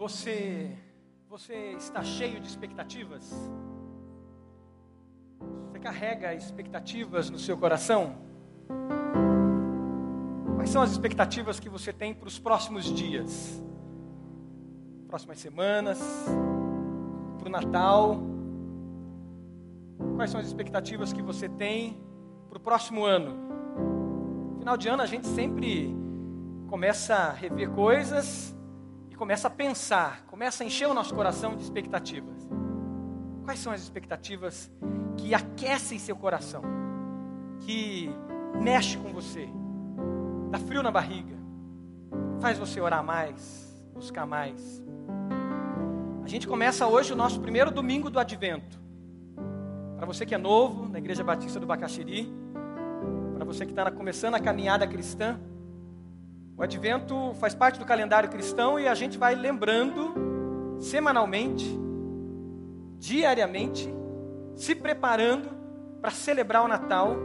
Você, você está cheio de expectativas? Você carrega expectativas no seu coração? Quais são as expectativas que você tem para os próximos dias? Próximas semanas? Para o Natal? Quais são as expectativas que você tem para o próximo ano? Final de ano a gente sempre começa a rever coisas começa a pensar, começa a encher o nosso coração de expectativas. Quais são as expectativas que aquecem seu coração, que mexe com você, dá frio na barriga, faz você orar mais, buscar mais? A gente começa hoje o nosso primeiro domingo do Advento. Para você que é novo na Igreja Batista do Bacaxiri, para você que está começando a caminhada cristã. O advento faz parte do calendário cristão e a gente vai lembrando semanalmente, diariamente, se preparando para celebrar o Natal.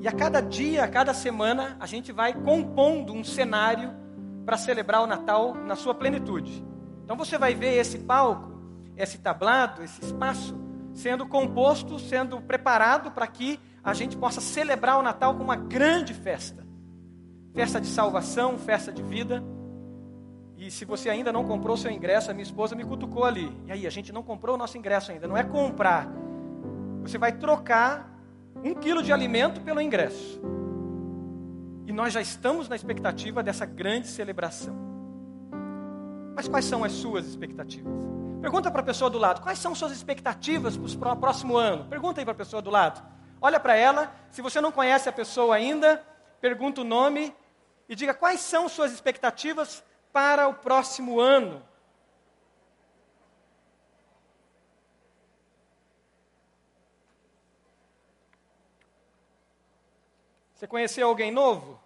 E a cada dia, a cada semana, a gente vai compondo um cenário para celebrar o Natal na sua plenitude. Então você vai ver esse palco, esse tablado, esse espaço sendo composto, sendo preparado para que a gente possa celebrar o Natal com uma grande festa. Festa de salvação, festa de vida. E se você ainda não comprou seu ingresso, a minha esposa me cutucou ali. E aí, a gente não comprou o nosso ingresso ainda. Não é comprar. Você vai trocar um quilo de alimento pelo ingresso. E nós já estamos na expectativa dessa grande celebração. Mas quais são as suas expectativas? Pergunta para a pessoa do lado: quais são suas expectativas para o próximo ano? Pergunta aí para a pessoa do lado. Olha para ela, se você não conhece a pessoa ainda, pergunta o nome e diga quais são suas expectativas para o próximo ano. Você conheceu alguém novo?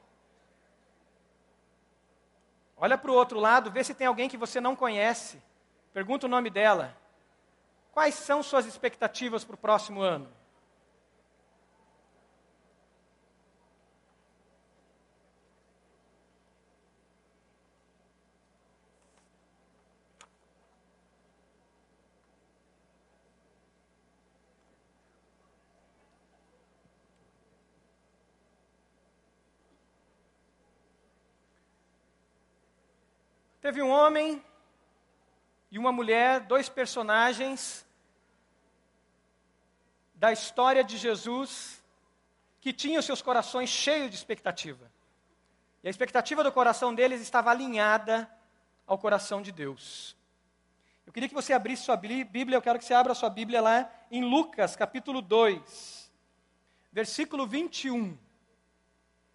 Olha para o outro lado, vê se tem alguém que você não conhece. Pergunta o nome dela. Quais são suas expectativas para o próximo ano? Teve um homem e uma mulher, dois personagens da história de Jesus que tinham seus corações cheios de expectativa. E a expectativa do coração deles estava alinhada ao coração de Deus. Eu queria que você abrisse sua Bíblia, eu quero que você abra sua Bíblia lá em Lucas, capítulo 2, versículo 21.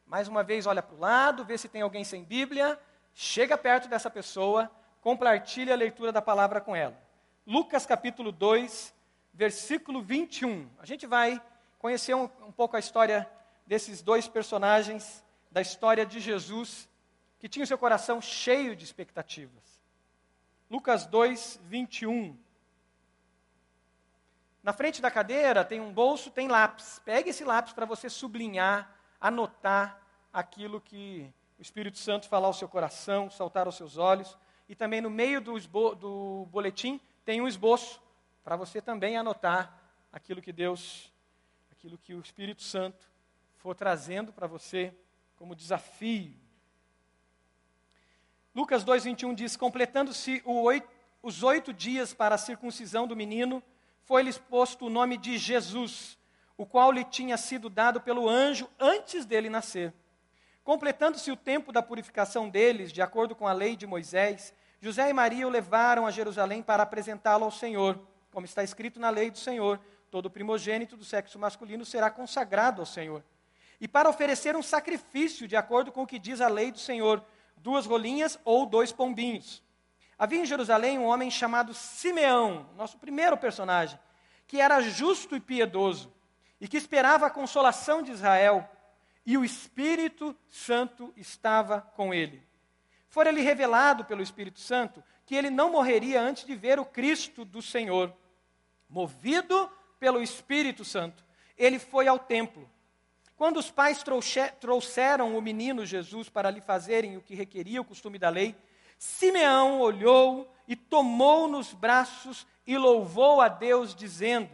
Mais uma vez, olha para o lado, vê se tem alguém sem Bíblia chega perto dessa pessoa, compartilha a leitura da palavra com ela. Lucas capítulo 2, versículo 21. A gente vai conhecer um, um pouco a história desses dois personagens, da história de Jesus, que tinha o seu coração cheio de expectativas. Lucas 2, 21. Na frente da cadeira tem um bolso, tem lápis. Pegue esse lápis para você sublinhar, anotar aquilo que Espírito Santo falar ao seu coração, saltar aos seus olhos. E também no meio do, do boletim tem um esboço para você também anotar aquilo que Deus, aquilo que o Espírito Santo for trazendo para você como desafio. Lucas 2,21 diz: Completando-se os oito dias para a circuncisão do menino, foi-lhes posto o nome de Jesus, o qual lhe tinha sido dado pelo anjo antes dele nascer. Completando-se o tempo da purificação deles, de acordo com a lei de Moisés, José e Maria o levaram a Jerusalém para apresentá-lo ao Senhor, como está escrito na lei do Senhor: todo primogênito do sexo masculino será consagrado ao Senhor. E para oferecer um sacrifício, de acordo com o que diz a lei do Senhor, duas rolinhas ou dois pombinhos. Havia em Jerusalém um homem chamado Simeão, nosso primeiro personagem, que era justo e piedoso, e que esperava a consolação de Israel e o Espírito Santo estava com ele. Fora-lhe revelado pelo Espírito Santo que ele não morreria antes de ver o Cristo do Senhor. Movido pelo Espírito Santo, ele foi ao templo. Quando os pais trouxeram o menino Jesus para lhe fazerem o que requeria o costume da lei, Simeão olhou e tomou nos braços e louvou a Deus, dizendo: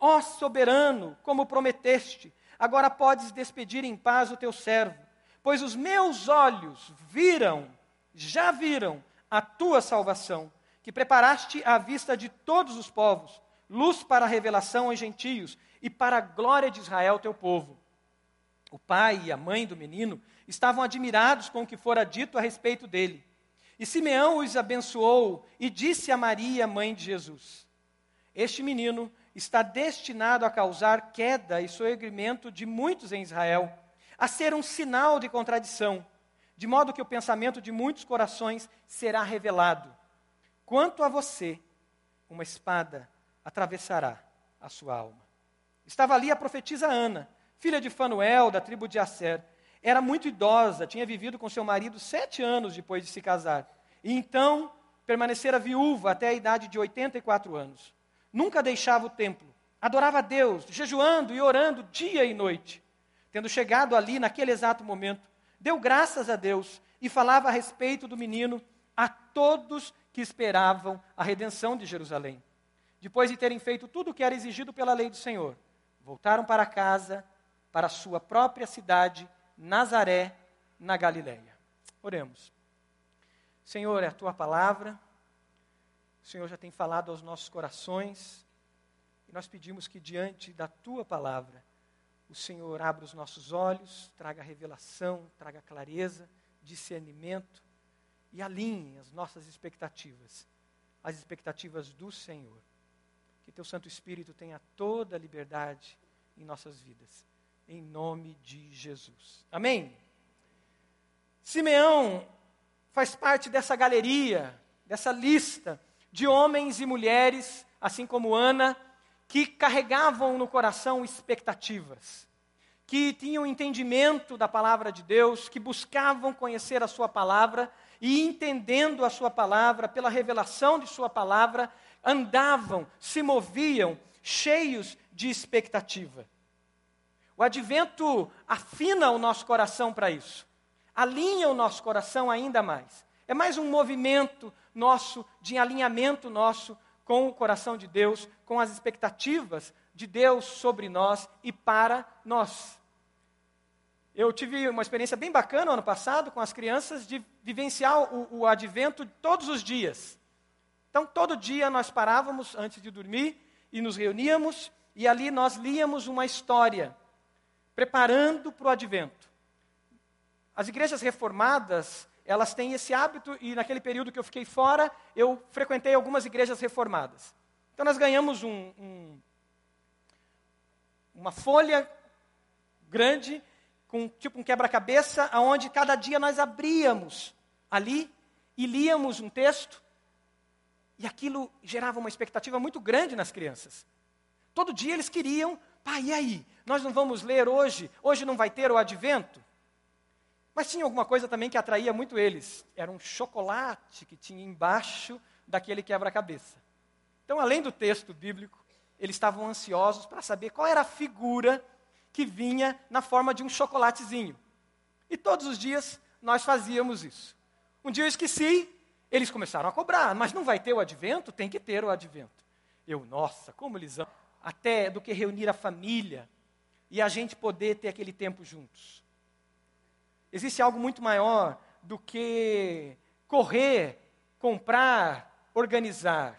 Ó soberano, como prometeste, agora podes despedir em paz o teu servo, pois os meus olhos viram, já viram, a tua salvação, que preparaste à vista de todos os povos, luz para a revelação aos gentios e para a glória de Israel, teu povo. O pai e a mãe do menino estavam admirados com o que fora dito a respeito dele. E Simeão os abençoou e disse a Maria, mãe de Jesus: Este menino está destinado a causar queda e soerguimento de muitos em Israel, a ser um sinal de contradição, de modo que o pensamento de muitos corações será revelado. Quanto a você, uma espada atravessará a sua alma. Estava ali a profetisa Ana, filha de Fanuel, da tribo de Asser. Era muito idosa, tinha vivido com seu marido sete anos depois de se casar. E então permanecera viúva até a idade de 84 anos nunca deixava o templo, adorava a Deus, jejuando e orando dia e noite. Tendo chegado ali naquele exato momento, deu graças a Deus e falava a respeito do menino a todos que esperavam a redenção de Jerusalém. Depois de terem feito tudo o que era exigido pela lei do Senhor, voltaram para casa, para sua própria cidade, Nazaré, na Galiléia. Oremos. Senhor, é a tua palavra o Senhor já tem falado aos nossos corações. E nós pedimos que diante da tua palavra, o Senhor abra os nossos olhos, traga revelação, traga clareza, discernimento e alinhe as nossas expectativas, as expectativas do Senhor. Que teu Santo Espírito tenha toda a liberdade em nossas vidas. Em nome de Jesus. Amém? Simeão faz parte dessa galeria, dessa lista de homens e mulheres, assim como Ana, que carregavam no coração expectativas, que tinham entendimento da palavra de Deus, que buscavam conhecer a Sua palavra e, entendendo a Sua palavra, pela revelação de Sua palavra, andavam, se moviam, cheios de expectativa. O advento afina o nosso coração para isso, alinha o nosso coração ainda mais. É mais um movimento nosso, de alinhamento nosso com o coração de Deus, com as expectativas de Deus sobre nós e para nós. Eu tive uma experiência bem bacana ano passado com as crianças de vivenciar o, o advento todos os dias. Então, todo dia nós parávamos antes de dormir e nos reuníamos e ali nós líamos uma história, preparando para o advento. As igrejas reformadas, elas têm esse hábito, e naquele período que eu fiquei fora, eu frequentei algumas igrejas reformadas. Então nós ganhamos um, um, uma folha grande, com tipo um quebra-cabeça, aonde cada dia nós abríamos ali e líamos um texto, e aquilo gerava uma expectativa muito grande nas crianças. Todo dia eles queriam, pai, e aí? Nós não vamos ler hoje? Hoje não vai ter o advento? Mas tinha alguma coisa também que atraía muito eles. Era um chocolate que tinha embaixo daquele quebra-cabeça. Então, além do texto bíblico, eles estavam ansiosos para saber qual era a figura que vinha na forma de um chocolatezinho. E todos os dias nós fazíamos isso. Um dia eu esqueci, eles começaram a cobrar, mas não vai ter o advento? Tem que ter o advento. Eu, nossa, como eles amam. Até do que reunir a família e a gente poder ter aquele tempo juntos. Existe algo muito maior do que correr, comprar, organizar.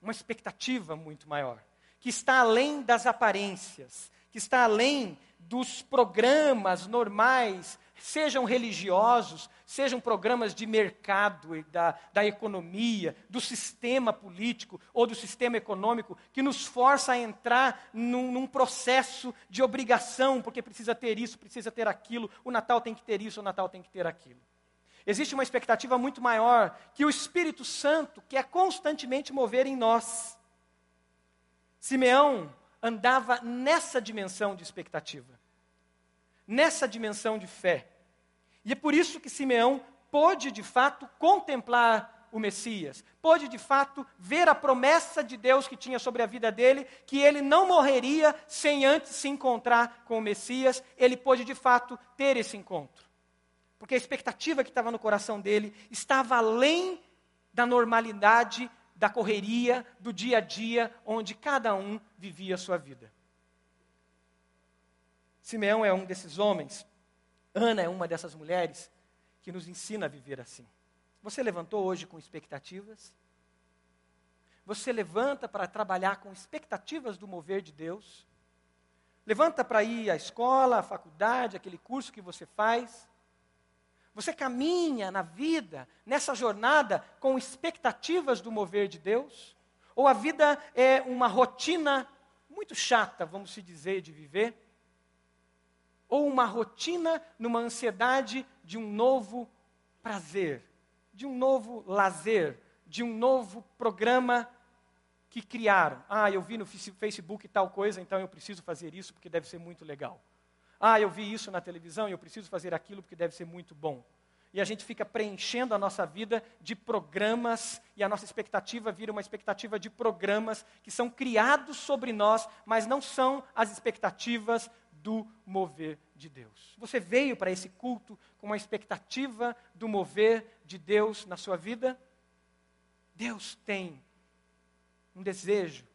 Uma expectativa muito maior, que está além das aparências, que está além dos programas normais sejam religiosos, sejam programas de mercado, da, da economia, do sistema político ou do sistema econômico, que nos força a entrar num, num processo de obrigação, porque precisa ter isso, precisa ter aquilo, o Natal tem que ter isso, o Natal tem que ter aquilo. Existe uma expectativa muito maior que o Espírito Santo quer constantemente mover em nós. Simeão andava nessa dimensão de expectativa nessa dimensão de fé. E é por isso que Simeão pôde de fato contemplar o Messias, pôde de fato ver a promessa de Deus que tinha sobre a vida dele, que ele não morreria sem antes se encontrar com o Messias, ele pôde de fato ter esse encontro. Porque a expectativa que estava no coração dele estava além da normalidade, da correria, do dia a dia, onde cada um vivia a sua vida. Simeão é um desses homens, Ana é uma dessas mulheres que nos ensina a viver assim. Você levantou hoje com expectativas? Você levanta para trabalhar com expectativas do mover de Deus? Levanta para ir à escola, à faculdade, aquele curso que você faz? Você caminha na vida, nessa jornada, com expectativas do mover de Deus? Ou a vida é uma rotina muito chata, vamos se dizer, de viver? Ou uma rotina numa ansiedade de um novo prazer, de um novo lazer, de um novo programa que criaram. Ah, eu vi no Facebook tal coisa, então eu preciso fazer isso porque deve ser muito legal. Ah, eu vi isso na televisão e eu preciso fazer aquilo porque deve ser muito bom. E a gente fica preenchendo a nossa vida de programas, e a nossa expectativa vira uma expectativa de programas que são criados sobre nós, mas não são as expectativas do mover de Deus. Você veio para esse culto com uma expectativa do mover de Deus na sua vida? Deus tem um desejo.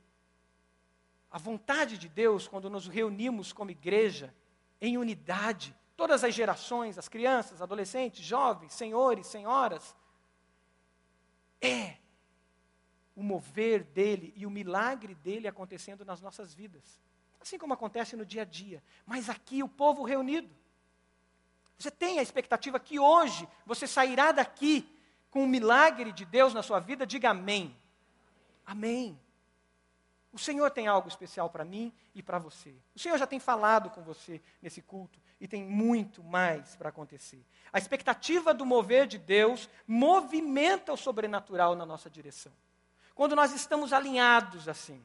A vontade de Deus, quando nos reunimos como igreja, em unidade, todas as gerações, as crianças, adolescentes, jovens, senhores, senhoras, é o mover dele e o milagre dele acontecendo nas nossas vidas. Assim como acontece no dia a dia. Mas aqui o povo reunido. Você tem a expectativa que hoje você sairá daqui com o milagre de Deus na sua vida? Diga amém. Amém. O Senhor tem algo especial para mim e para você. O Senhor já tem falado com você nesse culto e tem muito mais para acontecer. A expectativa do mover de Deus movimenta o sobrenatural na nossa direção. Quando nós estamos alinhados assim.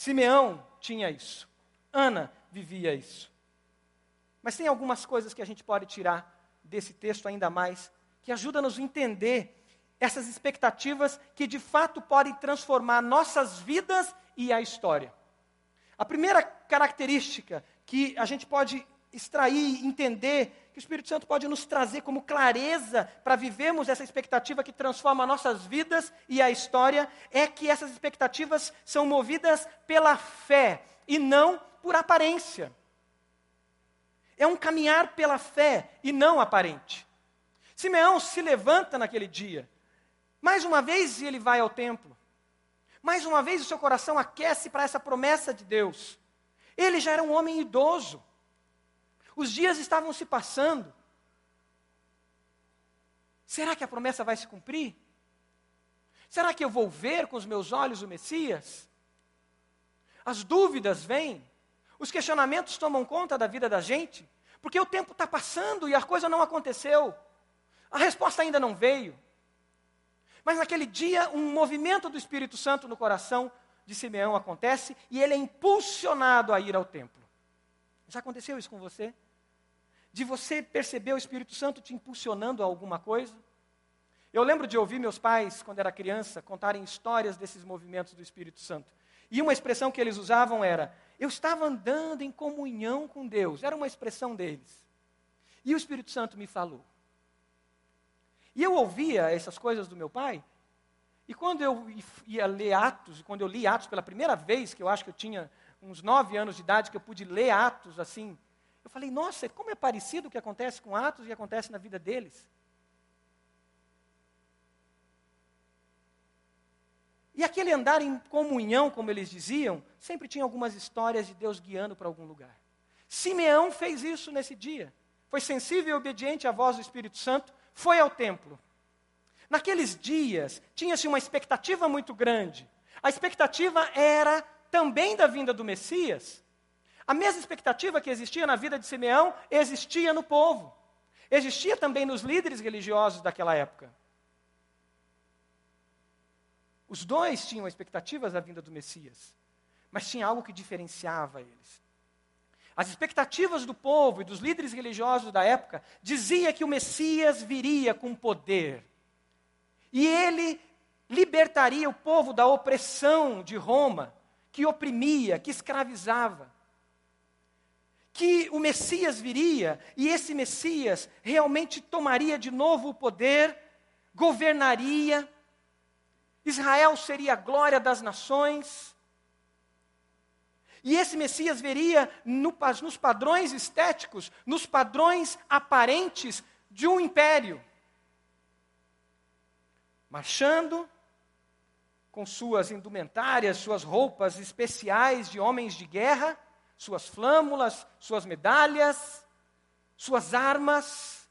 Simeão tinha isso. Ana vivia isso. Mas tem algumas coisas que a gente pode tirar desse texto ainda mais, que ajuda nos a entender essas expectativas que de fato podem transformar nossas vidas e a história. A primeira característica que a gente pode extrair, entender, que o Espírito Santo pode nos trazer como clareza para vivermos essa expectativa que transforma nossas vidas e a história, é que essas expectativas são movidas pela fé e não por aparência. É um caminhar pela fé e não aparente. Simeão se levanta naquele dia. Mais uma vez ele vai ao templo. Mais uma vez o seu coração aquece para essa promessa de Deus. Ele já era um homem idoso. Os dias estavam se passando. Será que a promessa vai se cumprir? Será que eu vou ver com os meus olhos o Messias? As dúvidas vêm, os questionamentos tomam conta da vida da gente, porque o tempo está passando e a coisa não aconteceu. A resposta ainda não veio. Mas naquele dia, um movimento do Espírito Santo no coração de Simeão acontece e ele é impulsionado a ir ao templo. Já aconteceu isso com você? De você perceber o Espírito Santo te impulsionando a alguma coisa? Eu lembro de ouvir meus pais, quando era criança, contarem histórias desses movimentos do Espírito Santo. E uma expressão que eles usavam era: eu estava andando em comunhão com Deus. Era uma expressão deles. E o Espírito Santo me falou. E eu ouvia essas coisas do meu pai, e quando eu ia ler Atos, quando eu li Atos pela primeira vez, que eu acho que eu tinha uns nove anos de idade, que eu pude ler Atos assim, eu falei, nossa, como é parecido o que acontece com Atos e acontece na vida deles. E aquele andar em comunhão, como eles diziam, sempre tinha algumas histórias de Deus guiando para algum lugar. Simeão fez isso nesse dia. Foi sensível e obediente à voz do Espírito Santo, foi ao templo. Naqueles dias, tinha-se uma expectativa muito grande. A expectativa era também da vinda do Messias, a mesma expectativa que existia na vida de Simeão existia no povo. Existia também nos líderes religiosos daquela época. Os dois tinham expectativas da vinda do Messias, mas tinha algo que diferenciava eles. As expectativas do povo e dos líderes religiosos da época dizia que o Messias viria com poder. E ele libertaria o povo da opressão de Roma, que oprimia, que escravizava que o Messias viria e esse Messias realmente tomaria de novo o poder, governaria, Israel seria a glória das nações. E esse Messias veria no, nos padrões estéticos, nos padrões aparentes de um império. Marchando, com suas indumentárias, suas roupas especiais de homens de guerra, suas flâmulas, suas medalhas, suas armas,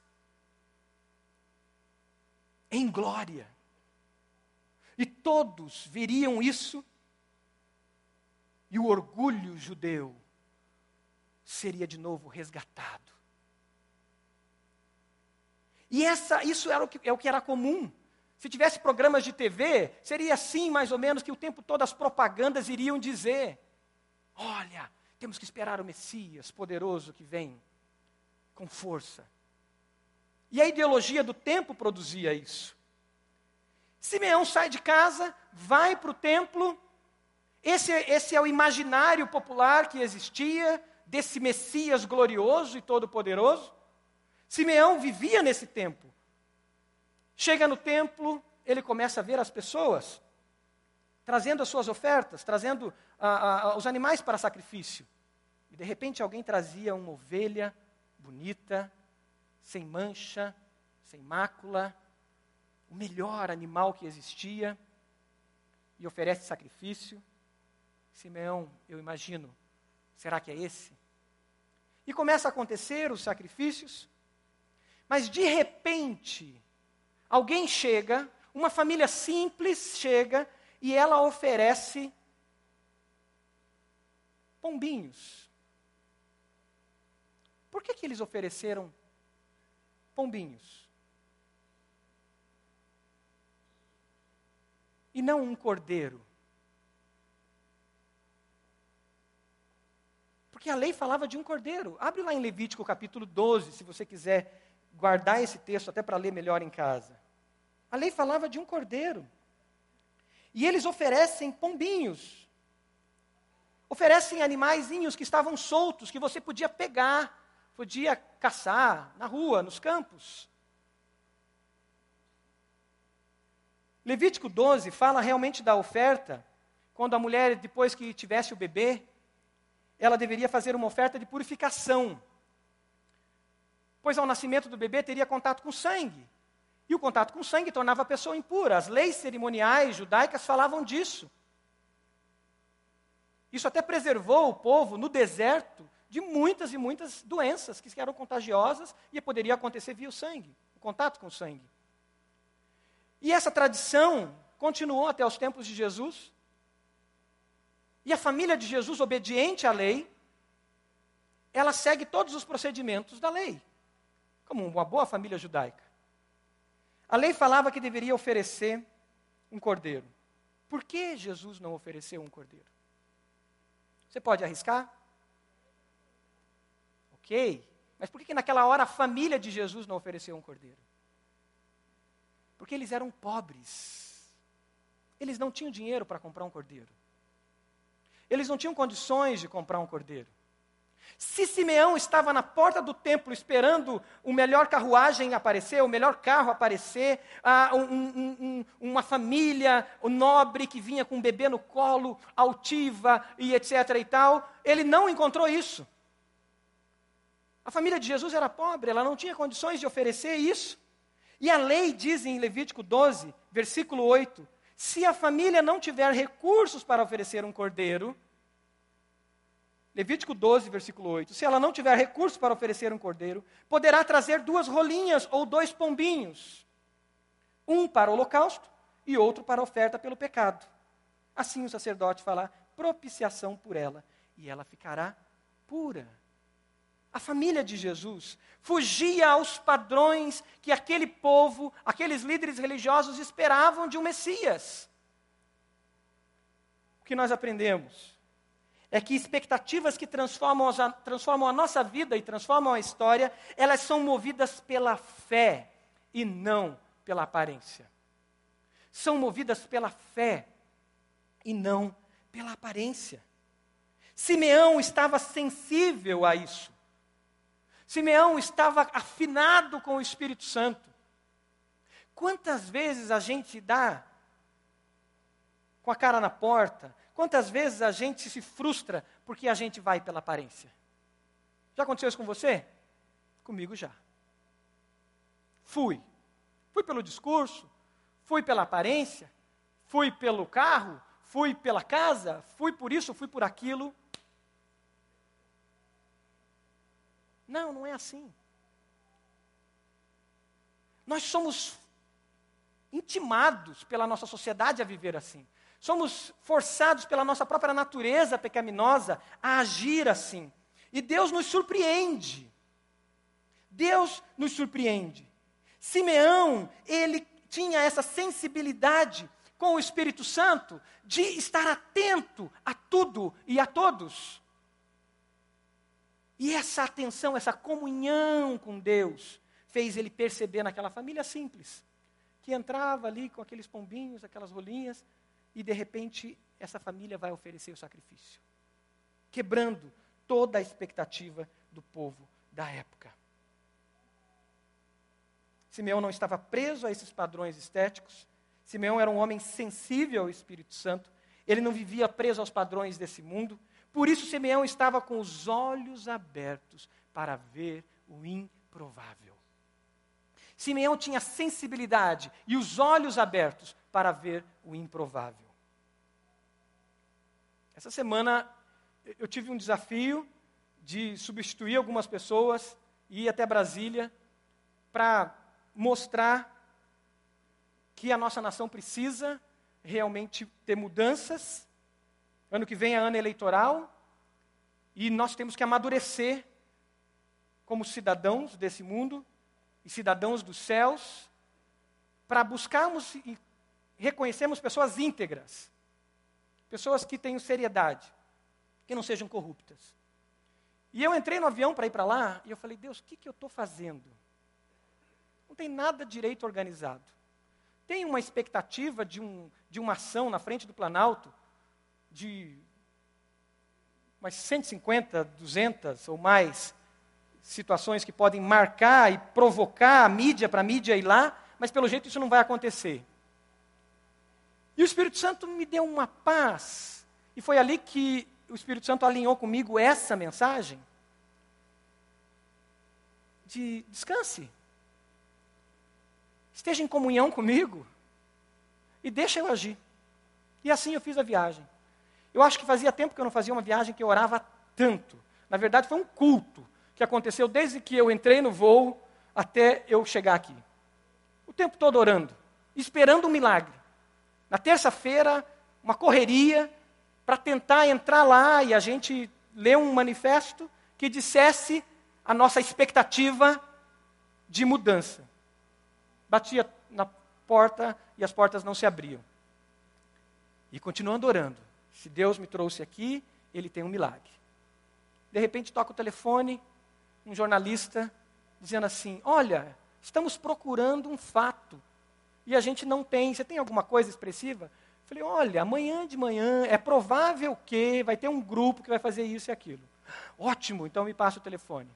em glória. E todos veriam isso, e o orgulho judeu seria de novo resgatado. E essa, isso era o que, é o que era comum. Se tivesse programas de TV, seria assim mais ou menos que o tempo todo as propagandas iriam dizer: olha, temos que esperar o Messias poderoso que vem com força. E a ideologia do tempo produzia isso. Simeão sai de casa, vai para o templo. Esse, esse é o imaginário popular que existia desse Messias glorioso e todo-poderoso. Simeão vivia nesse tempo. Chega no templo, ele começa a ver as pessoas trazendo as suas ofertas, trazendo os animais para sacrifício. E de repente alguém trazia uma ovelha bonita, sem mancha, sem mácula, o melhor animal que existia, e oferece sacrifício. Simeão, eu imagino, será que é esse? E começa a acontecer os sacrifícios, mas de repente, alguém chega, uma família simples chega e ela oferece pombinhos. Por que, que eles ofereceram pombinhos? E não um cordeiro. Porque a lei falava de um cordeiro. Abre lá em Levítico capítulo 12, se você quiser guardar esse texto até para ler melhor em casa. A lei falava de um cordeiro. E eles oferecem pombinhos. Oferecem animaizinhos que estavam soltos, que você podia pegar, podia caçar na rua, nos campos. Levítico 12 fala realmente da oferta, quando a mulher, depois que tivesse o bebê, ela deveria fazer uma oferta de purificação. Pois ao nascimento do bebê teria contato com sangue. E o contato com sangue tornava a pessoa impura. As leis cerimoniais judaicas falavam disso. Isso até preservou o povo no deserto de muitas e muitas doenças que eram contagiosas e poderia acontecer via o sangue, o contato com o sangue. E essa tradição continuou até os tempos de Jesus. E a família de Jesus, obediente à lei, ela segue todos os procedimentos da lei, como uma boa família judaica. A lei falava que deveria oferecer um cordeiro. Por que Jesus não ofereceu um cordeiro? Você pode arriscar? Ok, mas por que naquela hora a família de Jesus não ofereceu um cordeiro? Porque eles eram pobres. Eles não tinham dinheiro para comprar um cordeiro. Eles não tinham condições de comprar um cordeiro. Se Simeão estava na porta do templo esperando o melhor carruagem aparecer, o melhor carro aparecer, ah, um, um, um, uma família nobre que vinha com um bebê no colo, altiva e etc. e tal, ele não encontrou isso. A família de Jesus era pobre, ela não tinha condições de oferecer isso. E a lei diz em Levítico 12, versículo 8: se a família não tiver recursos para oferecer um cordeiro, Levítico 12, versículo 8. Se ela não tiver recursos para oferecer um cordeiro, poderá trazer duas rolinhas ou dois pombinhos, um para o holocausto e outro para a oferta pelo pecado. Assim o sacerdote fará propiciação por ela, e ela ficará pura. A família de Jesus fugia aos padrões que aquele povo, aqueles líderes religiosos esperavam de um Messias. O que nós aprendemos? É que expectativas que transformam a, transformam a nossa vida e transformam a história, elas são movidas pela fé e não pela aparência. São movidas pela fé e não pela aparência. Simeão estava sensível a isso. Simeão estava afinado com o Espírito Santo. Quantas vezes a gente dá com a cara na porta? Quantas vezes a gente se frustra porque a gente vai pela aparência? Já aconteceu isso com você? Comigo já. Fui. Fui pelo discurso, fui pela aparência, fui pelo carro, fui pela casa, fui por isso, fui por aquilo. Não, não é assim. Nós somos intimados pela nossa sociedade a viver assim. Somos forçados pela nossa própria natureza pecaminosa a agir assim. E Deus nos surpreende. Deus nos surpreende. Simeão, ele tinha essa sensibilidade com o Espírito Santo de estar atento a tudo e a todos. E essa atenção, essa comunhão com Deus, fez ele perceber naquela família simples, que entrava ali com aqueles pombinhos, aquelas rolinhas, e de repente essa família vai oferecer o sacrifício, quebrando toda a expectativa do povo da época. Simeão não estava preso a esses padrões estéticos. Simeão era um homem sensível ao Espírito Santo. Ele não vivia preso aos padrões desse mundo. Por isso, Simeão estava com os olhos abertos para ver o improvável. Simeão tinha sensibilidade e os olhos abertos para ver o improvável. Essa semana eu tive um desafio de substituir algumas pessoas e ir até Brasília para mostrar que a nossa nação precisa realmente ter mudanças Ano que vem é ano eleitoral e nós temos que amadurecer como cidadãos desse mundo e cidadãos dos céus para buscarmos e reconhecermos pessoas íntegras, pessoas que tenham seriedade, que não sejam corruptas. E eu entrei no avião para ir para lá e eu falei, Deus, o que, que eu estou fazendo? Não tem nada direito organizado. Tem uma expectativa de, um, de uma ação na frente do Planalto de umas 150, 200 ou mais situações que podem marcar e provocar a mídia para a mídia ir lá, mas pelo jeito isso não vai acontecer. E o Espírito Santo me deu uma paz, e foi ali que o Espírito Santo alinhou comigo essa mensagem de descanse. Esteja em comunhão comigo e deixa eu agir. E assim eu fiz a viagem. Eu acho que fazia tempo que eu não fazia uma viagem que eu orava tanto. Na verdade, foi um culto que aconteceu desde que eu entrei no voo até eu chegar aqui. O tempo todo orando, esperando um milagre. Na terça-feira, uma correria para tentar entrar lá e a gente ler um manifesto que dissesse a nossa expectativa de mudança. Batia na porta e as portas não se abriam. E continuando orando. Se Deus me trouxe aqui, ele tem um milagre. De repente toca o telefone, um jornalista dizendo assim: Olha, estamos procurando um fato e a gente não tem. Você tem alguma coisa expressiva? Falei: Olha, amanhã de manhã é provável que vai ter um grupo que vai fazer isso e aquilo. Ótimo, então me passa o telefone.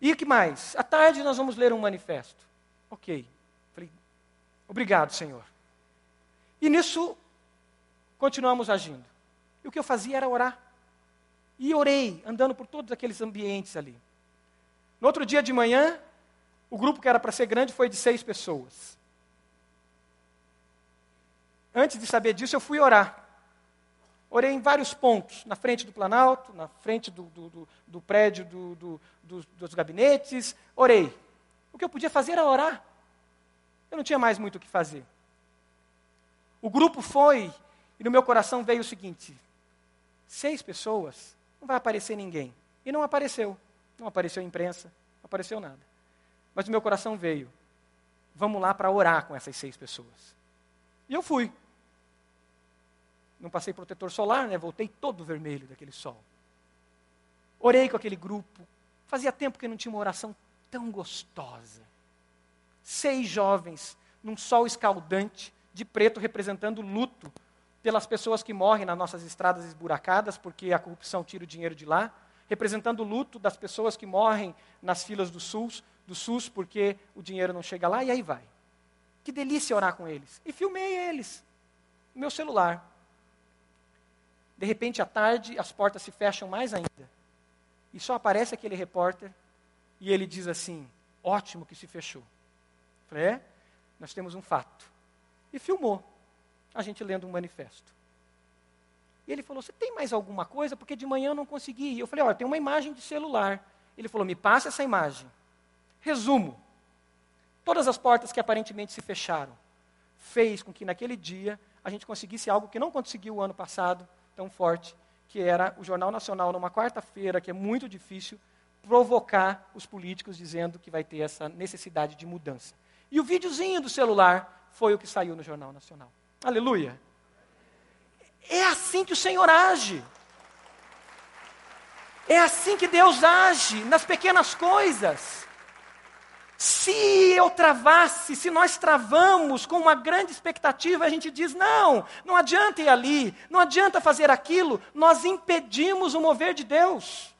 E que mais? À tarde nós vamos ler um manifesto. Ok. Falei: Obrigado, Senhor. E nisso continuamos agindo. E o que eu fazia era orar. E orei, andando por todos aqueles ambientes ali. No outro dia de manhã, o grupo que era para ser grande foi de seis pessoas. Antes de saber disso, eu fui orar. Orei em vários pontos, na frente do Planalto, na frente do, do, do, do prédio dos gabinetes. Orei. O que eu podia fazer era orar. Eu não tinha mais muito o que fazer. O grupo foi e no meu coração veio o seguinte: seis pessoas, não vai aparecer ninguém. E não apareceu. Não apareceu imprensa, não apareceu nada. Mas no meu coração veio: vamos lá para orar com essas seis pessoas. E eu fui. Não passei protetor solar, né? Voltei todo vermelho daquele sol. Orei com aquele grupo. Fazia tempo que não tinha uma oração tão gostosa. Seis jovens, num sol escaldante, de preto representando luto, pelas pessoas que morrem nas nossas estradas esburacadas, porque a corrupção tira o dinheiro de lá, representando o luto das pessoas que morrem nas filas do SUS, do SUS porque o dinheiro não chega lá, e aí vai. Que delícia orar com eles. E filmei eles no meu celular. De repente, à tarde, as portas se fecham mais ainda. E só aparece aquele repórter e ele diz assim: Ótimo que se fechou. falei: É, nós temos um fato. E filmou a gente lendo um manifesto. E ele falou: Você tem mais alguma coisa? Porque de manhã eu não consegui. E eu falei: Olha, tem uma imagem de celular. Ele falou: Me passa essa imagem. Resumo: todas as portas que aparentemente se fecharam fez com que naquele dia a gente conseguisse algo que não conseguiu o ano passado, tão forte, que era o Jornal Nacional, numa quarta-feira, que é muito difícil, provocar os políticos dizendo que vai ter essa necessidade de mudança. E o videozinho do celular foi o que saiu no Jornal Nacional. Aleluia. É assim que o Senhor age. É assim que Deus age nas pequenas coisas. Se eu travasse, se nós travamos com uma grande expectativa, a gente diz: não, não adianta ir ali, não adianta fazer aquilo, nós impedimos o mover de Deus.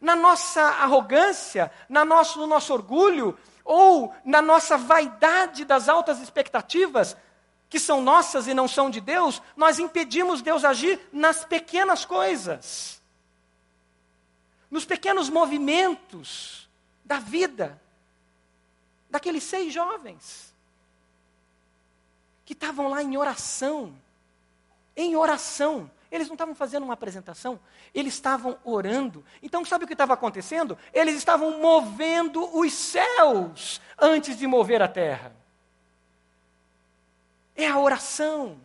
Na nossa arrogância, na nosso, no nosso orgulho, ou na nossa vaidade das altas expectativas, que são nossas e não são de Deus, nós impedimos Deus agir nas pequenas coisas, nos pequenos movimentos da vida daqueles seis jovens que estavam lá em oração. Em oração. Eles não estavam fazendo uma apresentação, eles estavam orando. Então, sabe o que estava acontecendo? Eles estavam movendo os céus antes de mover a terra. É a oração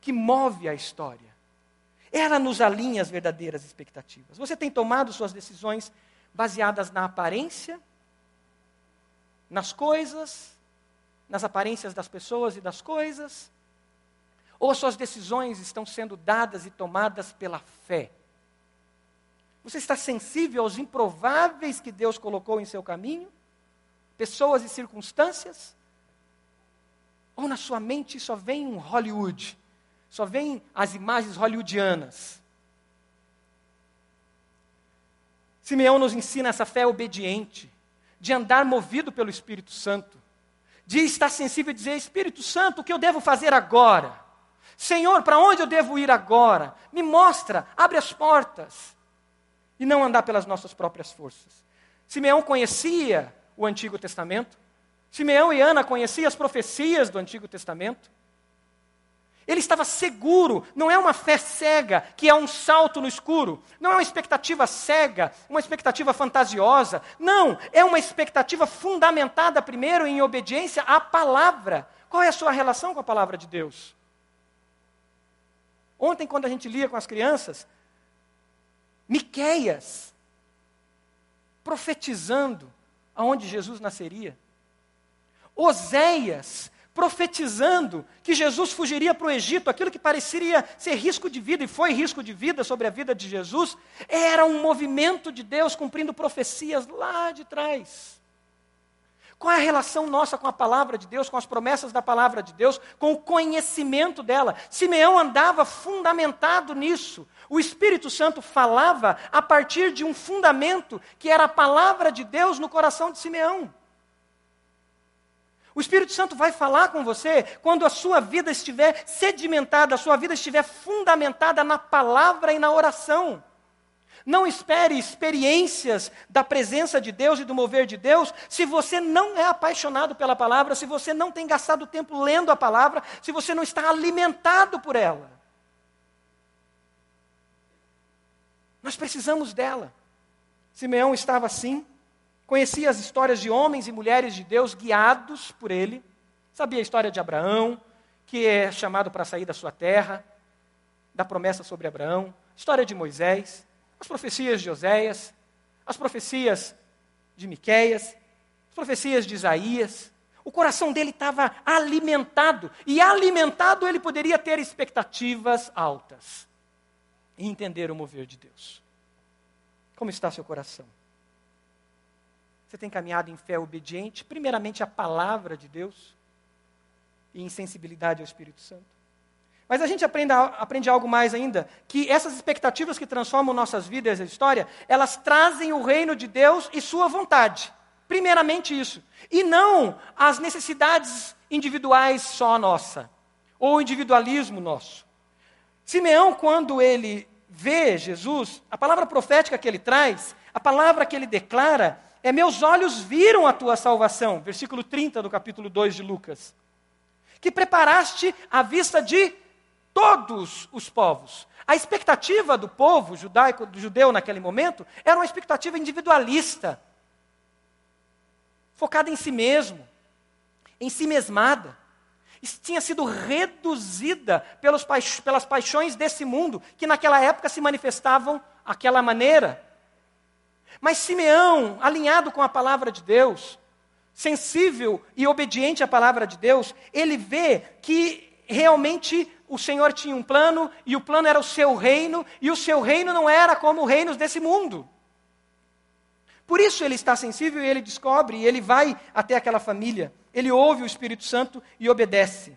que move a história. Ela nos alinha as verdadeiras expectativas. Você tem tomado suas decisões baseadas na aparência, nas coisas, nas aparências das pessoas e das coisas? Ou as suas decisões estão sendo dadas e tomadas pela fé? Você está sensível aos improváveis que Deus colocou em seu caminho? Pessoas e circunstâncias? Ou na sua mente só vem um Hollywood, só vem as imagens hollywoodianas. Simeão nos ensina essa fé obediente, de andar movido pelo Espírito Santo, de estar sensível e dizer: Espírito Santo, o que eu devo fazer agora? Senhor, para onde eu devo ir agora? Me mostra, abre as portas. E não andar pelas nossas próprias forças. Simeão conhecia o Antigo Testamento, Simeão e Ana conheciam as profecias do Antigo Testamento. Ele estava seguro, não é uma fé cega, que é um salto no escuro, não é uma expectativa cega, uma expectativa fantasiosa. Não, é uma expectativa fundamentada primeiro em obediência à palavra. Qual é a sua relação com a palavra de Deus? Ontem, quando a gente lia com as crianças, Miqueias profetizando aonde Jesus nasceria. Oséias profetizando que Jesus fugiria para o Egito, aquilo que pareceria ser risco de vida e foi risco de vida sobre a vida de Jesus, era um movimento de Deus cumprindo profecias lá de trás. Qual é a relação nossa com a palavra de Deus, com as promessas da palavra de Deus, com o conhecimento dela? Simeão andava fundamentado nisso. O Espírito Santo falava a partir de um fundamento que era a palavra de Deus no coração de Simeão. O Espírito Santo vai falar com você quando a sua vida estiver sedimentada, a sua vida estiver fundamentada na palavra e na oração. Não espere experiências da presença de Deus e do mover de Deus se você não é apaixonado pela palavra, se você não tem gastado tempo lendo a palavra, se você não está alimentado por ela. Nós precisamos dela. Simeão estava assim. Conhecia as histórias de homens e mulheres de Deus guiados por ele. Sabia a história de Abraão, que é chamado para sair da sua terra, da promessa sobre Abraão. História de Moisés, as profecias de Oséias, as profecias de Miqueias, as profecias de Isaías. O coração dele estava alimentado, e alimentado ele poderia ter expectativas altas e entender o mover de Deus. Como está seu coração? Você tem caminhado em fé obediente, primeiramente à palavra de Deus e em sensibilidade ao Espírito Santo? Mas a gente aprende, aprende algo mais ainda, que essas expectativas que transformam nossas vidas e história, elas trazem o reino de Deus e sua vontade. Primeiramente isso. E não as necessidades individuais só nossa, ou individualismo nosso. Simeão, quando ele vê Jesus, a palavra profética que ele traz, a palavra que ele declara, é: Meus olhos viram a tua salvação, versículo 30 do capítulo 2 de Lucas, que preparaste à vista de todos os povos. A expectativa do povo judaico, do judeu naquele momento, era uma expectativa individualista, focada em si mesmo, em si mesmada. Tinha sido reduzida pelos, pelas paixões desse mundo, que naquela época se manifestavam daquela maneira. Mas Simeão, alinhado com a palavra de Deus, sensível e obediente à palavra de Deus, ele vê que realmente o Senhor tinha um plano e o plano era o seu reino, e o seu reino não era como reinos desse mundo. Por isso ele está sensível e ele descobre, e ele vai até aquela família, ele ouve o Espírito Santo e obedece.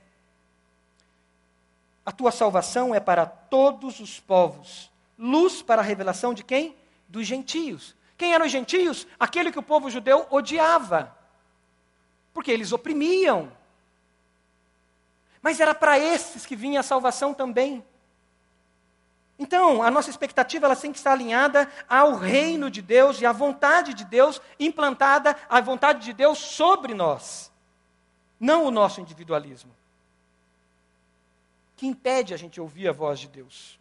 A tua salvação é para todos os povos, luz para a revelação de quem? Dos gentios. Quem eram os gentios? Aquele que o povo judeu odiava, porque eles oprimiam. Mas era para esses que vinha a salvação também. Então, a nossa expectativa ela tem que estar alinhada ao reino de Deus e à vontade de Deus implantada, a vontade de Deus sobre nós, não o nosso individualismo, que impede a gente ouvir a voz de Deus.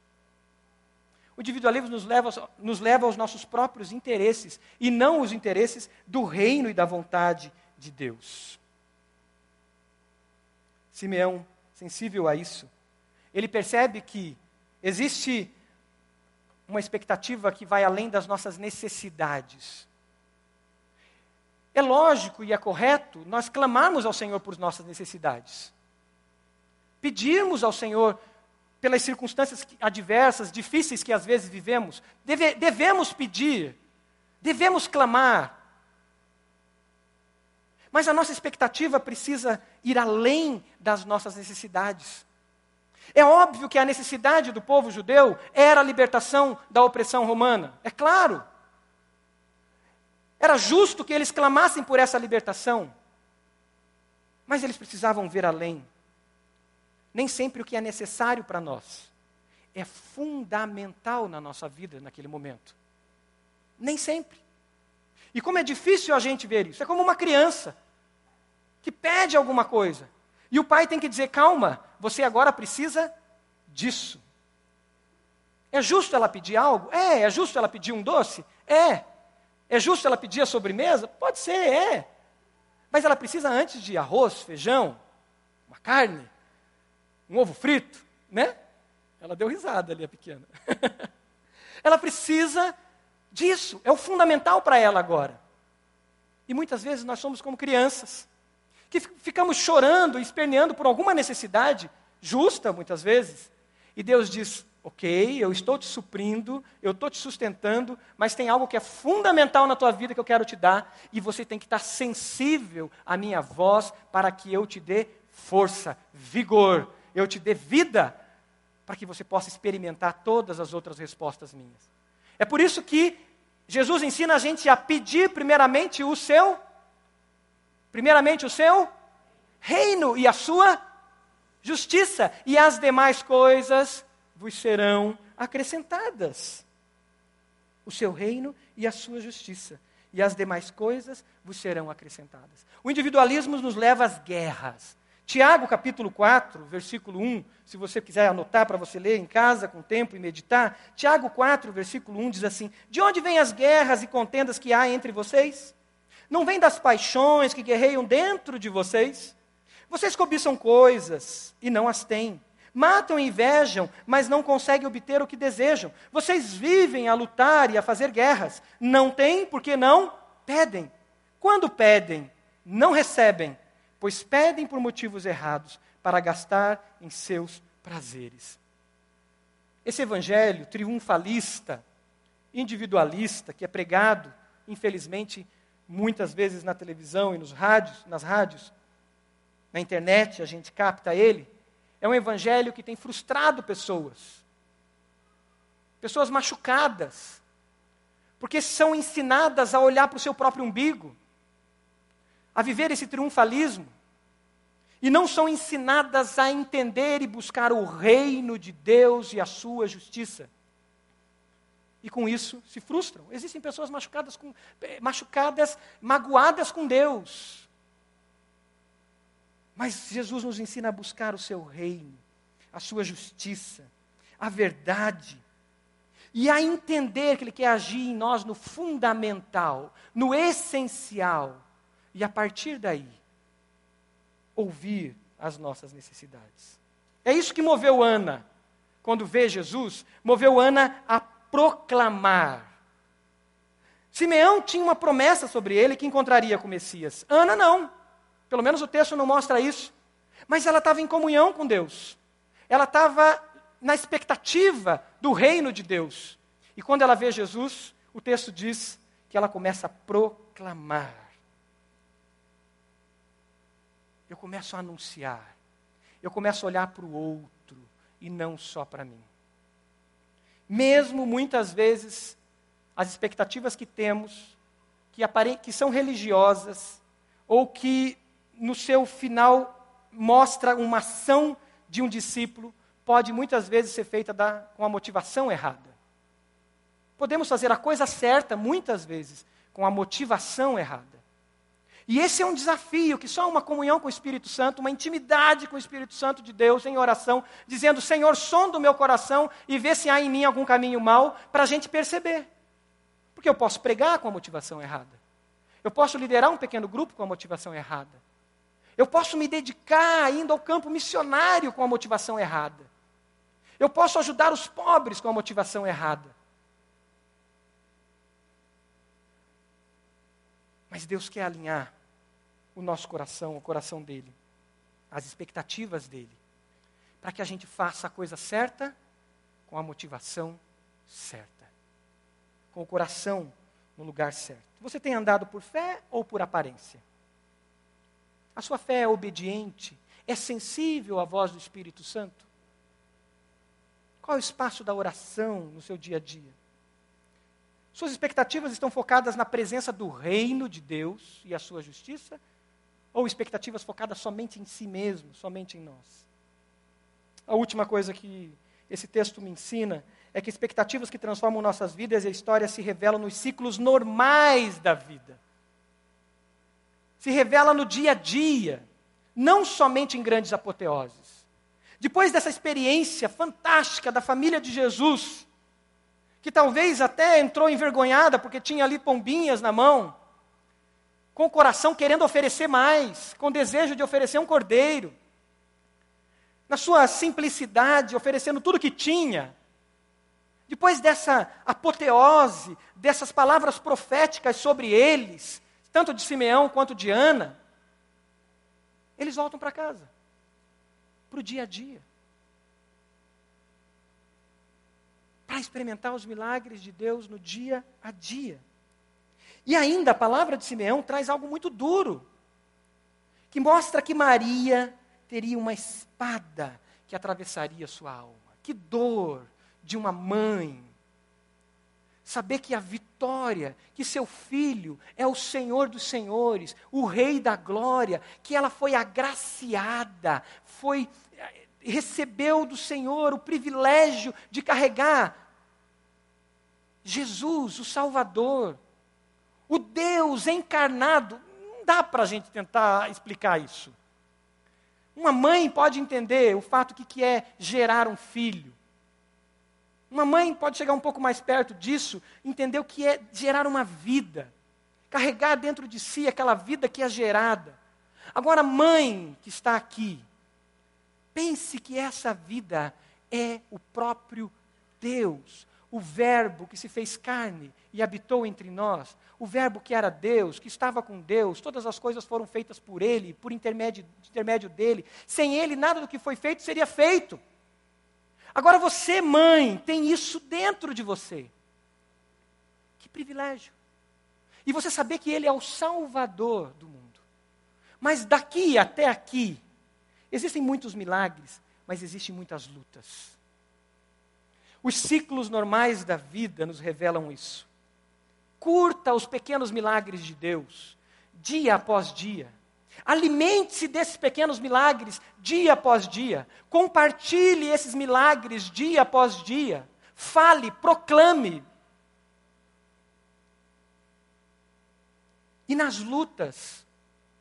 O individualismo nos leva, nos leva aos nossos próprios interesses e não os interesses do reino e da vontade de Deus. Simeão, sensível a isso, ele percebe que Existe uma expectativa que vai além das nossas necessidades. É lógico e é correto nós clamarmos ao Senhor por nossas necessidades. Pedirmos ao Senhor pelas circunstâncias adversas, difíceis que às vezes vivemos. Deve, devemos pedir, devemos clamar. Mas a nossa expectativa precisa ir além das nossas necessidades. É óbvio que a necessidade do povo judeu era a libertação da opressão romana. É claro. Era justo que eles clamassem por essa libertação. Mas eles precisavam ver além. Nem sempre o que é necessário para nós é fundamental na nossa vida naquele momento. Nem sempre. E como é difícil a gente ver isso. É como uma criança que pede alguma coisa. E o pai tem que dizer: calma, você agora precisa disso. É justo ela pedir algo? É. É justo ela pedir um doce? É. É justo ela pedir a sobremesa? Pode ser, é. Mas ela precisa antes de arroz, feijão, uma carne, um ovo frito, né? Ela deu risada ali, a pequena. ela precisa disso, é o fundamental para ela agora. E muitas vezes nós somos como crianças que ficamos chorando, esperneando por alguma necessidade, justa muitas vezes, e Deus diz: Ok, eu estou te suprindo, eu estou te sustentando, mas tem algo que é fundamental na tua vida que eu quero te dar, e você tem que estar sensível à minha voz para que eu te dê força, vigor, eu te dê vida, para que você possa experimentar todas as outras respostas minhas. É por isso que Jesus ensina a gente a pedir primeiramente o seu Primeiramente o seu reino e a sua justiça, e as demais coisas vos serão acrescentadas. O seu reino e a sua justiça, e as demais coisas vos serão acrescentadas. O individualismo nos leva às guerras. Tiago, capítulo 4, versículo 1, se você quiser anotar para você ler em casa com tempo e meditar. Tiago 4, versículo 1 diz assim: De onde vêm as guerras e contendas que há entre vocês? Não vem das paixões que guerreiam dentro de vocês? Vocês cobiçam coisas e não as têm. Matam e invejam, mas não conseguem obter o que desejam. Vocês vivem a lutar e a fazer guerras. Não têm porque não pedem. Quando pedem, não recebem, pois pedem por motivos errados, para gastar em seus prazeres. Esse evangelho triunfalista, individualista, que é pregado, infelizmente, muitas vezes na televisão e nos rádios, nas rádios, na internet, a gente capta ele, é um evangelho que tem frustrado pessoas. Pessoas machucadas. Porque são ensinadas a olhar para o seu próprio umbigo, a viver esse triunfalismo. E não são ensinadas a entender e buscar o reino de Deus e a sua justiça. E com isso se frustram. Existem pessoas machucadas, com, eh, machucadas, magoadas com Deus. Mas Jesus nos ensina a buscar o seu reino, a sua justiça, a verdade. E a entender que Ele quer agir em nós no fundamental, no essencial. E a partir daí, ouvir as nossas necessidades. É isso que moveu Ana, quando vê Jesus, moveu Ana a proclamar. Simeão tinha uma promessa sobre ele que encontraria com o Messias. Ana não. Pelo menos o texto não mostra isso. Mas ela estava em comunhão com Deus. Ela estava na expectativa do reino de Deus. E quando ela vê Jesus, o texto diz que ela começa a proclamar. Eu começo a anunciar, eu começo a olhar para o outro e não só para mim. Mesmo muitas vezes as expectativas que temos, que, que são religiosas, ou que no seu final mostra uma ação de um discípulo, pode muitas vezes ser feita da, com a motivação errada. Podemos fazer a coisa certa, muitas vezes, com a motivação errada. E esse é um desafio que só uma comunhão com o Espírito Santo, uma intimidade com o Espírito Santo de Deus em oração, dizendo: Senhor, sonda o meu coração e vê se há em mim algum caminho mal, para a gente perceber. Porque eu posso pregar com a motivação errada. Eu posso liderar um pequeno grupo com a motivação errada. Eu posso me dedicar indo ao campo missionário com a motivação errada. Eu posso ajudar os pobres com a motivação errada. Mas Deus quer alinhar o nosso coração, o coração dele, as expectativas dele, para que a gente faça a coisa certa com a motivação certa, com o coração no lugar certo. Você tem andado por fé ou por aparência? A sua fé é obediente? É sensível à voz do Espírito Santo? Qual é o espaço da oração no seu dia a dia? Suas expectativas estão focadas na presença do reino de Deus e a sua justiça? Ou expectativas focadas somente em si mesmo, somente em nós? A última coisa que esse texto me ensina é que expectativas que transformam nossas vidas e a história se revelam nos ciclos normais da vida. Se revela no dia a dia, não somente em grandes apoteoses. Depois dessa experiência fantástica da família de Jesus, que talvez até entrou envergonhada porque tinha ali pombinhas na mão, com o coração querendo oferecer mais, com desejo de oferecer um cordeiro. Na sua simplicidade, oferecendo tudo que tinha. Depois dessa apoteose, dessas palavras proféticas sobre eles, tanto de Simeão quanto de Ana, eles voltam para casa, para o dia a dia. Para experimentar os milagres de Deus no dia a dia. E ainda a palavra de Simeão traz algo muito duro, que mostra que Maria teria uma espada que atravessaria sua alma. Que dor de uma mãe. Saber que a vitória, que seu filho é o Senhor dos Senhores, o Rei da glória, que ela foi agraciada, foi recebeu do Senhor o privilégio de carregar Jesus, o Salvador, o Deus encarnado, não dá para a gente tentar explicar isso. Uma mãe pode entender o fato que, que é gerar um filho. Uma mãe pode chegar um pouco mais perto disso, entender o que é gerar uma vida, carregar dentro de si aquela vida que é gerada. Agora, mãe que está aqui, pense que essa vida é o próprio Deus, o Verbo que se fez carne e habitou entre nós, o Verbo que era Deus, que estava com Deus, todas as coisas foram feitas por Ele, por intermédio, intermédio dele. Sem Ele, nada do que foi feito seria feito. Agora você, mãe, tem isso dentro de você. Que privilégio. E você saber que Ele é o Salvador do mundo. Mas daqui até aqui, existem muitos milagres, mas existem muitas lutas. Os ciclos normais da vida nos revelam isso. Curta os pequenos milagres de Deus, dia após dia. Alimente-se desses pequenos milagres dia após dia. Compartilhe esses milagres dia após dia. Fale, proclame. E nas lutas,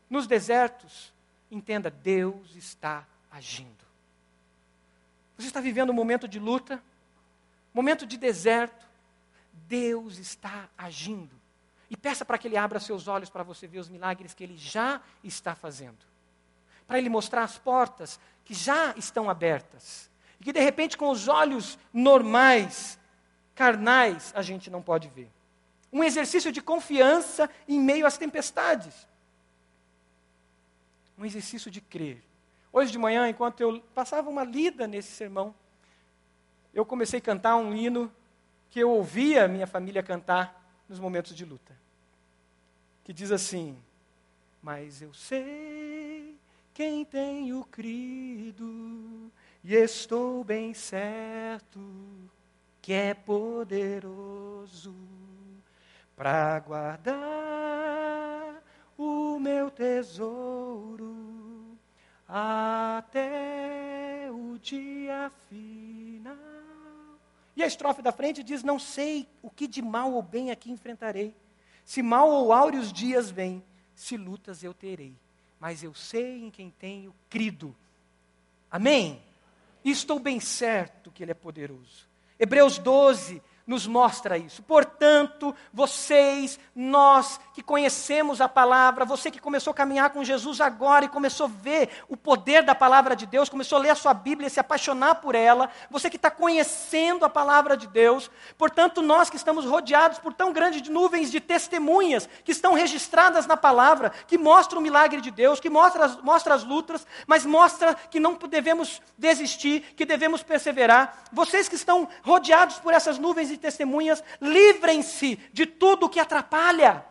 nos desertos, entenda: Deus está agindo. Você está vivendo um momento de luta, momento de deserto. Deus está agindo. E peça para que Ele abra seus olhos para você ver os milagres que Ele já está fazendo. Para Ele mostrar as portas que já estão abertas. E que de repente, com os olhos normais, carnais, a gente não pode ver. Um exercício de confiança em meio às tempestades. Um exercício de crer. Hoje de manhã, enquanto eu passava uma lida nesse sermão, eu comecei a cantar um hino que eu ouvia minha família cantar nos momentos de luta. Que diz assim: Mas eu sei quem tenho crido, e estou bem certo que é poderoso para guardar o meu tesouro até dia final. E a estrofe da frente diz: Não sei o que de mal ou bem aqui enfrentarei. Se mal ou áureos dias vêm, se lutas eu terei. Mas eu sei em quem tenho crido. Amém? E estou bem certo que Ele é poderoso. Hebreus 12, nos mostra isso. Portanto, vocês, nós que conhecemos a palavra, você que começou a caminhar com Jesus agora e começou a ver o poder da palavra de Deus, começou a ler a sua Bíblia, se apaixonar por ela, você que está conhecendo a palavra de Deus, portanto, nós que estamos rodeados por tão grandes nuvens de testemunhas que estão registradas na palavra, que mostram o milagre de Deus, que mostra, mostra as lutas, mas mostra que não devemos desistir, que devemos perseverar. Vocês que estão rodeados por essas nuvens e testemunhas, livrem-se de tudo que atrapalha.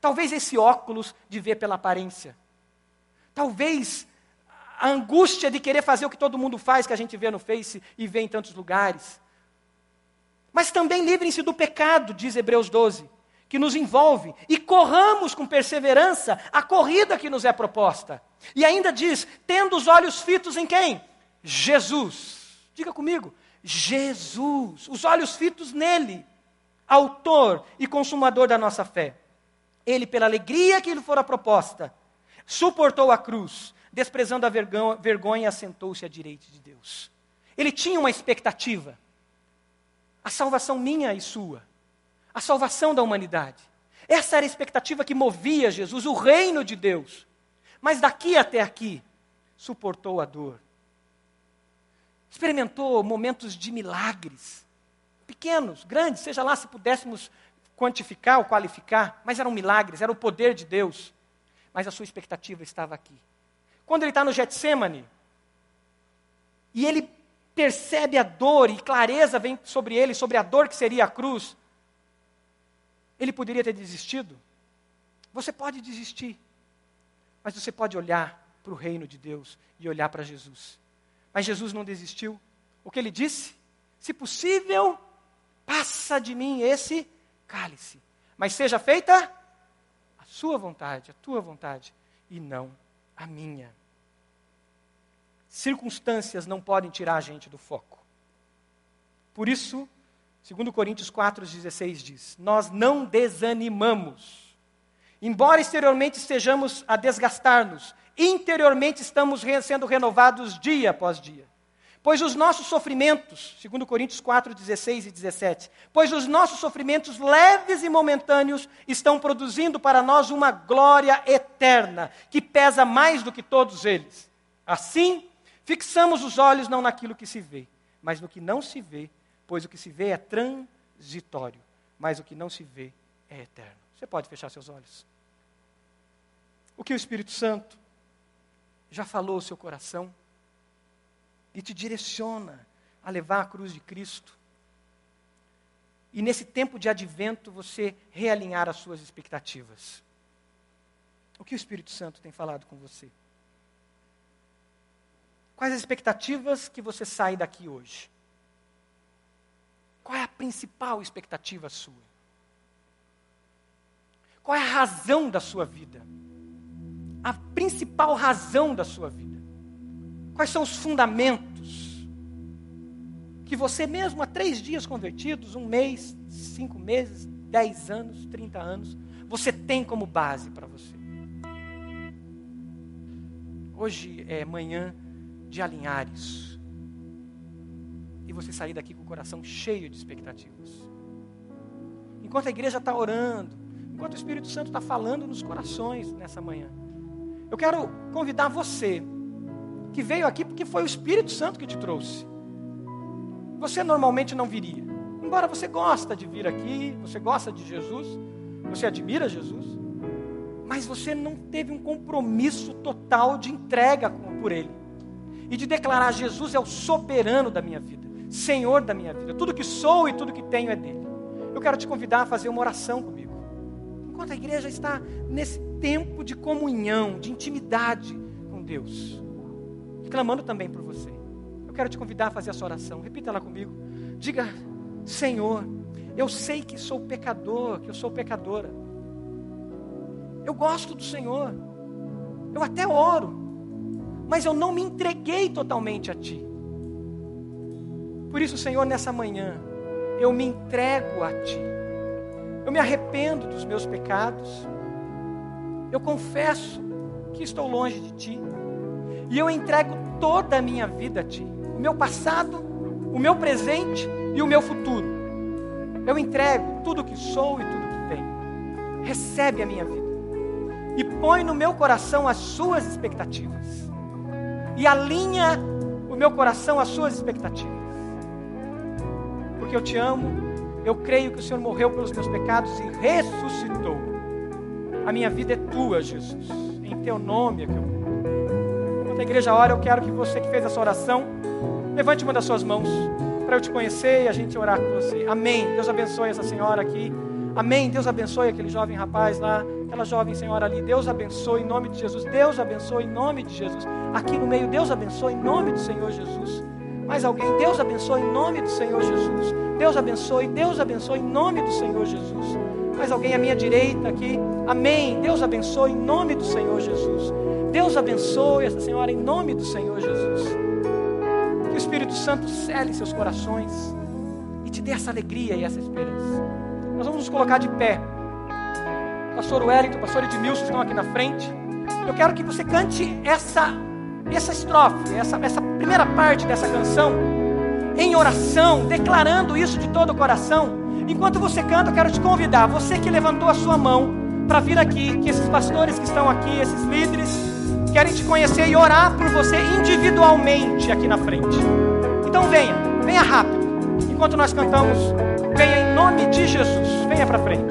Talvez esse óculos de ver pela aparência. Talvez a angústia de querer fazer o que todo mundo faz, que a gente vê no Face e vê em tantos lugares. Mas também livrem-se do pecado, diz Hebreus 12, que nos envolve, e corramos com perseverança a corrida que nos é proposta. E ainda diz: tendo os olhos fitos em quem? Jesus. Diga comigo, Jesus, os olhos fitos nele, autor e consumador da nossa fé. Ele, pela alegria que lhe fora proposta, suportou a cruz, desprezando a vergonha, assentou-se à direita de Deus. Ele tinha uma expectativa. A salvação minha e sua. A salvação da humanidade. Essa era a expectativa que movia Jesus, o reino de Deus. Mas daqui até aqui, suportou a dor, experimentou momentos de milagres, pequenos, grandes, seja lá se pudéssemos quantificar ou qualificar, mas eram milagres, era o poder de Deus. Mas a sua expectativa estava aqui. Quando ele está no Getsemane, e ele percebe a dor, e clareza vem sobre ele, sobre a dor que seria a cruz, ele poderia ter desistido. Você pode desistir, mas você pode olhar para o reino de Deus e olhar para Jesus. Mas Jesus não desistiu. O que ele disse? Se possível, passa de mim esse cálice. Mas seja feita a sua vontade, a tua vontade, e não a minha. Circunstâncias não podem tirar a gente do foco. Por isso, 2 Coríntios 4,16 diz: Nós não desanimamos. Embora exteriormente estejamos a desgastar-nos, interiormente estamos sendo renovados dia após dia. Pois os nossos sofrimentos, segundo Coríntios 4, 16 e 17, pois os nossos sofrimentos leves e momentâneos estão produzindo para nós uma glória eterna, que pesa mais do que todos eles. Assim, fixamos os olhos não naquilo que se vê, mas no que não se vê, pois o que se vê é transitório, mas o que não se vê é eterno. Você pode fechar seus olhos. O que o Espírito Santo já falou o seu coração e te direciona a levar a cruz de Cristo. E nesse tempo de advento você realinhar as suas expectativas. O que o Espírito Santo tem falado com você? Quais as expectativas que você sai daqui hoje? Qual é a principal expectativa sua? Qual é a razão da sua vida? A principal razão da sua vida? Quais são os fundamentos que você mesmo há três dias convertidos, um mês, cinco meses, dez anos, trinta anos, você tem como base para você? Hoje é manhã de alinhar isso. E você sair daqui com o coração cheio de expectativas. Enquanto a igreja está orando, enquanto o Espírito Santo está falando nos corações nessa manhã, eu quero convidar você, que veio aqui porque foi o Espírito Santo que te trouxe. Você normalmente não viria. Embora você gosta de vir aqui, você gosta de Jesus, você admira Jesus, mas você não teve um compromisso total de entrega por Ele e de declarar: Jesus é o soberano da minha vida, Senhor da minha vida, tudo que sou e tudo que tenho é dele. Eu quero te convidar a fazer uma oração comigo. Enquanto a igreja está nesse tempo de comunhão, de intimidade com Deus, e clamando também por você. Eu quero te convidar a fazer essa oração. Repita ela comigo. Diga: Senhor, eu sei que sou pecador, que eu sou pecadora. Eu gosto do Senhor. Eu até oro. Mas eu não me entreguei totalmente a Ti. Por isso, Senhor, nessa manhã, eu me entrego a Ti. Eu me arrependo dos meus pecados. Eu confesso que estou longe de Ti. E eu entrego toda a minha vida a Ti. O meu passado, o meu presente e o meu futuro. Eu entrego tudo o que sou e tudo que tenho. Recebe a minha vida e põe no meu coração as suas expectativas. E alinha o meu coração às suas expectativas. Porque eu te amo, eu creio que o Senhor morreu pelos meus pecados e ressuscitou. A minha vida é tua, Jesus. Em teu nome é que eu Enquanto a igreja ora, eu quero que você que fez essa oração, levante uma das suas mãos para eu te conhecer e a gente orar com você. Amém. Deus abençoe essa senhora aqui. Amém. Deus abençoe aquele jovem rapaz lá, aquela jovem senhora ali. Deus abençoe em nome de Jesus. Deus abençoe em nome de Jesus. Aqui no meio, Deus abençoe em nome do Senhor Jesus. Mais alguém, Deus abençoe em nome do Senhor Jesus. Deus abençoe, Deus abençoe em nome do Senhor Jesus. Mais alguém à minha direita aqui. Amém. Deus abençoe em nome do Senhor Jesus. Deus abençoe essa senhora em nome do Senhor Jesus. Que o Espírito Santo cele seus corações e te dê essa alegria e essa esperança. Nós vamos nos colocar de pé. Pastor Wellington, pastor Edmilson estão aqui na frente. Eu quero que você cante essa, essa estrofe, essa, essa primeira parte dessa canção, em oração, declarando isso de todo o coração. Enquanto você canta, eu quero te convidar, você que levantou a sua mão, para vir aqui, que esses pastores que estão aqui, esses líderes, querem te conhecer e orar por você individualmente aqui na frente. Então venha, venha rápido. Enquanto nós cantamos, venha em nome de Jesus. Venha para frente.